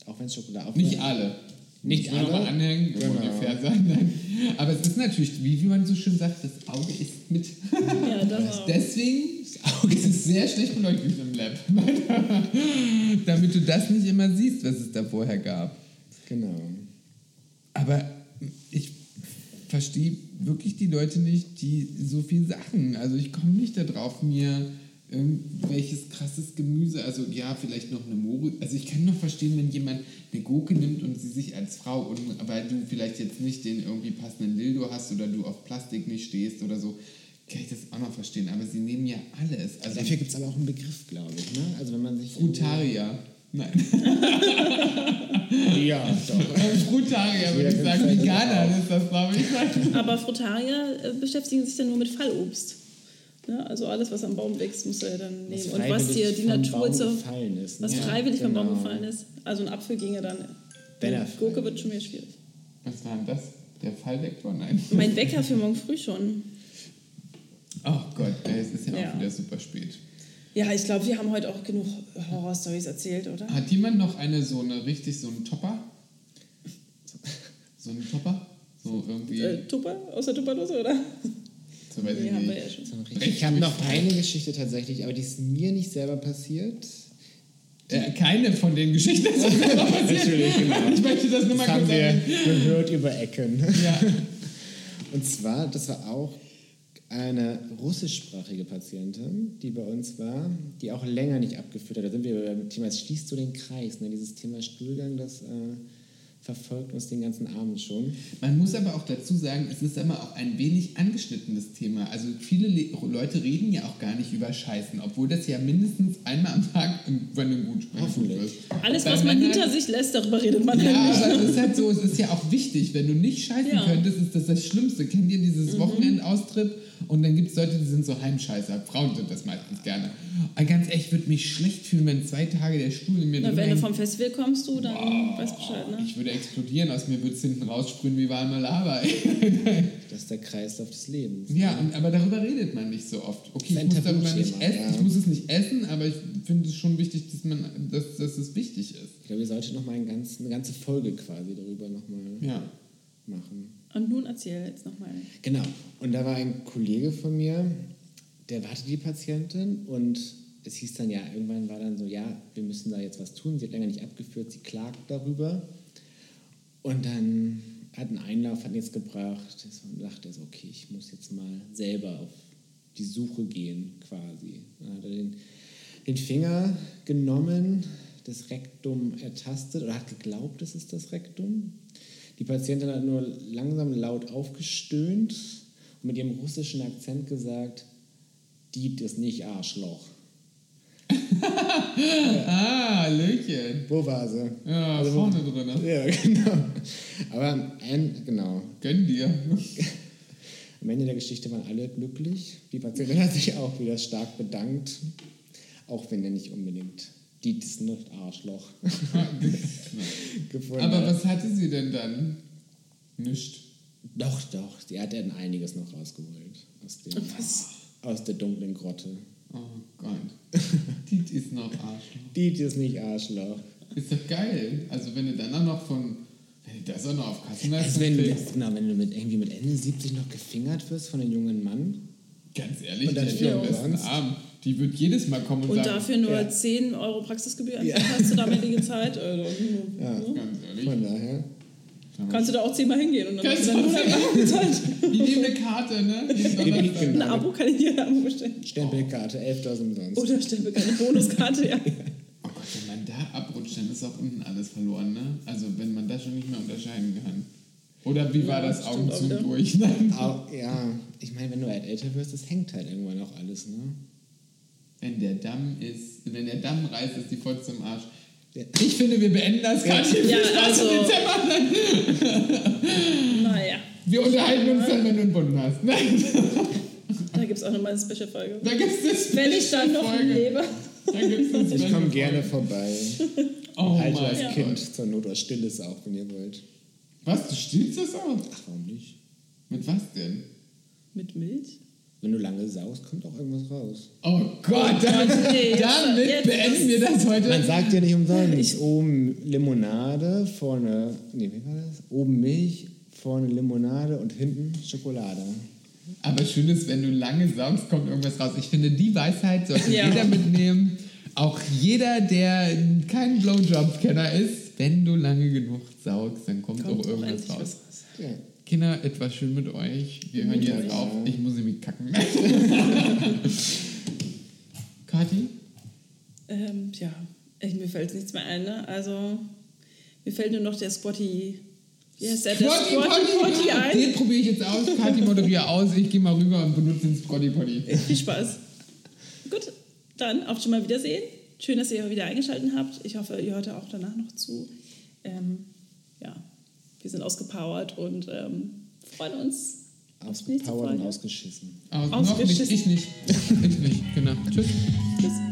Auch wenn es Schokolade auch Nicht alle. Nicht Muss man noch alle? mal anhängen, Genau. ungefähr sein. Nein. Aber es ist natürlich, wie, wie man so schön sagt, das Auge isst mit. Ja, das. Deswegen ist es sehr schlecht beleuchtet im Lab. Damit du das nicht immer siehst, was es da vorher gab. Genau. Aber ich verstehe wirklich die Leute nicht, die so viel Sachen. Also ich komme nicht darauf, mir irgendwelches krasses Gemüse, also ja, vielleicht noch eine Moore. Also ich kann noch verstehen, wenn jemand eine Gurke nimmt und sie sich als Frau, und weil du vielleicht jetzt nicht den irgendwie passenden Dildo hast oder du auf Plastik nicht stehst oder so, kann ich das auch noch verstehen. Aber sie nehmen ja alles. Also Dafür gibt es aber auch einen Begriff, glaube ich. Ne? Also wenn man sich Frutarier. Nein. Ja, doch. Frutarier würde ich sagen. ist Veganer ist das, glaube ich. Aber Frutarier äh, beschäftigen sich dann nur mit Fallobst. Ne? Also alles, was am Baum wächst, muss er dann Was nehmen. Und was dir die Natur Baum zur, gefallen ist. was ne? freiwillig vom Baum Genau. gefallen ist. Also ein Apfel ginge dann. Wenn er Gurke wird schon wieder schwierig. Was war denn das? Der Fallvektor? Nein. Mein Wecker für morgen früh schon. Oh Gott, ey, es ist ja, Ja. auch wieder super spät. Ja, ich glaube, wir haben heute auch genug Horrorstories erzählt, oder? Hat jemand noch eine so eine richtig so einen Topper? So einen Topper? So irgendwie Äh, Tupper? Aus der Tupperdose, oder? So weiß ich nicht. ja schon. Ich habe noch eine Geschichte tatsächlich, aber die ist mir nicht selber passiert. Äh, keine von den Geschichten ist uns selber passiert. Natürlich, genau. Ich möchte das nur mal Das haben kurz wir sagen. gehört über Ecken. Ja. Und zwar, das war auch eine russischsprachige Patientin, die bei uns war, die auch länger nicht abgeführt hat. Da sind wir beim Thema, es schließt so den Kreis. Ne? Dieses Thema Stuhlgang, das äh, verfolgt uns den ganzen Abend schon. Man muss aber auch dazu sagen, es ist immer auch ein wenig angeschnittenes Thema. Also viele Le Leute reden ja auch gar nicht über Scheißen, obwohl das ja mindestens einmal am Tag, wenn du gut sprechen Hoffentlich. wirst. Alles, was man hinter sich lässt, darüber redet man Ja, nämlich. aber es ist halt so, es ist ja auch wichtig, wenn du nicht scheißen Ja. könntest, ist das das Schlimmste. Kennt ihr dieses Mhm. Wochenendaustrip? Und dann gibt es Leute, die sind so Heimscheißer. Frauen sind das meistens gerne. Aber ganz echt, ich würde mich schlecht fühlen, wenn zwei Tage der Stuhl in mir Na, wenn du vom Festival kommst, du, dann weißt Bescheid, ne? Ich würde explodieren, aus mir würde es hinten raussprühen wie warme Lava. Das ist der Kreislauf des Lebens. ja, und, aber darüber redet man nicht so oft. Okay, ich muss darüber nicht essen, ja. ich muss es nicht essen, aber ich finde es schon wichtig, dass, man, dass, dass es wichtig ist. Ich glaube, wir sollten noch mal ein ganz, eine ganze Folge quasi darüber noch mal Ja. machen. Und nun erzähl jetzt nochmal. Genau. Und da war ein Kollege von mir, der wartete die Patientin und es hieß dann ja, irgendwann war dann so, ja, wir müssen da jetzt was tun. Sie hat länger nicht abgeführt, sie klagt darüber. Und dann hat ein Einlauf hat jetzt gebracht. Und dachte er so, okay, ich muss jetzt mal selber auf die Suche gehen, quasi. Dann hat er den, den Finger genommen, das Rektum ertastet oder hat geglaubt, es ist das Rektum. Die Patientin hat nur langsam laut aufgestöhnt und mit ihrem russischen Akzent gesagt, Diet ist nicht Arschloch. Ah, Löchen. Wo war sie? Ja, Also, vorne drin. Ne? Ja, genau. Aber ein, genau. Gönn dir. Am Ende der Geschichte waren alle glücklich. Die Patientin hat sich auch wieder stark bedankt, auch wenn er nicht unbedingt nicht Arschloch gefunden Aber hat. was hatte sie denn dann? Nicht. Doch, doch, sie hat dann einiges noch rausgeholt aus, dem, aus der dunklen Grotte. Oh Gott. Diet ist noch Arschloch. Diet ist nicht Arschloch. Ist doch geil. Also wenn du dann auch noch von, wenn du das auch noch auf Also Kassenleistung wenn, du kriegst, mit, genau, wenn du mit, irgendwie mit Ende 70 noch gefingert wirst von einem jungen Mann. ganz ehrlich, Und dann die den besten. Arm. Die wird jedes Mal kommen und, Und sagen, dafür nur Ja. 10 Euro Praxisgebühr einfach hast du damalige Zeit. Also, Ja, ganz ehrlich. von daher. Kannst du da auch zehnmal hingehen und dann Kannst hast du dann du 100 Euro gezahlt. Die nehmen eine Karte, ne? Ein Abo kann ich dir ein Abo bestellen. Stempelkarte, 11.000 umsonst. Oder Stempel, keine Bonuskarte, ja. Oh Gott, wenn man da abrutscht, dann ist auch unten alles verloren, ne? Also wenn man das schon nicht mehr unterscheiden kann. Oder wie war Ja, das stimmt Augen zu durch? Ne? Auch, ja, ich meine, wenn du halt älter wirst, das hängt halt irgendwann auch alles, ne? Wenn der Damm ist, wenn der Damm reißt, ist die Fotze zum Arsch. Ich finde, wir beenden das gerade. Ja, also- Dezember. Naja, Wir unterhalten uns dann, wenn du einen Bund hast. Nein, da gibt es auch nochmal eine Special-Folge. da gibt es Wenn ich dann noch Folge. lebe. Da gibt's eine Ich komme Special gerne vorbei. Oh Halte mein das Gott. Kind zur Not oder still es auch, wenn ihr wollt. Was, du stillst das auch? Ach, warum nicht? Mit was denn? Mit Milch? Wenn du lange saust, kommt auch irgendwas raus. Oh Gott, damit, nee, jetzt- damit jetzt- beenden wir das heute. Man sagt ja nicht umsonst, oben Limonade, vorne, nee, wie war das? Oben Milch, vorne Limonade und hinten Schokolade. Aber schön ist, wenn du lange saugst, kommt irgendwas raus. Ich finde, die Weisheit sollte Ja. jeder mitnehmen. Auch jeder, der kein Blowjob-Kenner ist. Wenn du lange genug saugst, dann kommt, Kommt auch irgendwas raus. Ja. Kinder, etwas schön mit euch. Wir hören Mit jetzt auf. Ich muss nämlich kacken. Kathi? Ähm, ja, ich, mir fällt nichts mehr ein, ne? Also, mir fällt nur noch der Squatty. Wie heißt der? Squatty Potty. Potty ein. Den probiere ich jetzt aus. Kathi moderiere aus. Ich gehe mal rüber und benutze den Squatty Potty. Viel Spaß. Gut, dann auf schon mal Wiedersehen. Schön, dass ihr wieder eingeschaltet habt. Ich hoffe, ihr hört auch danach noch zu. Ähm, ja, wir sind ausgepowert und ähm, freuen uns Ausgepowert und ausgeschissen. Aus, noch nicht, Ausgeschissen. ich nicht. Ich nicht, genau. Tschüss. Tschüss.